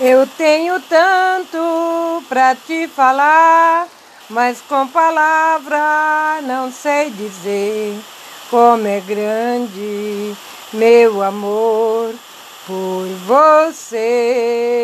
Eu tenho tanto para te falar, mas com palavra não sei dizer como é grande meu amor por você.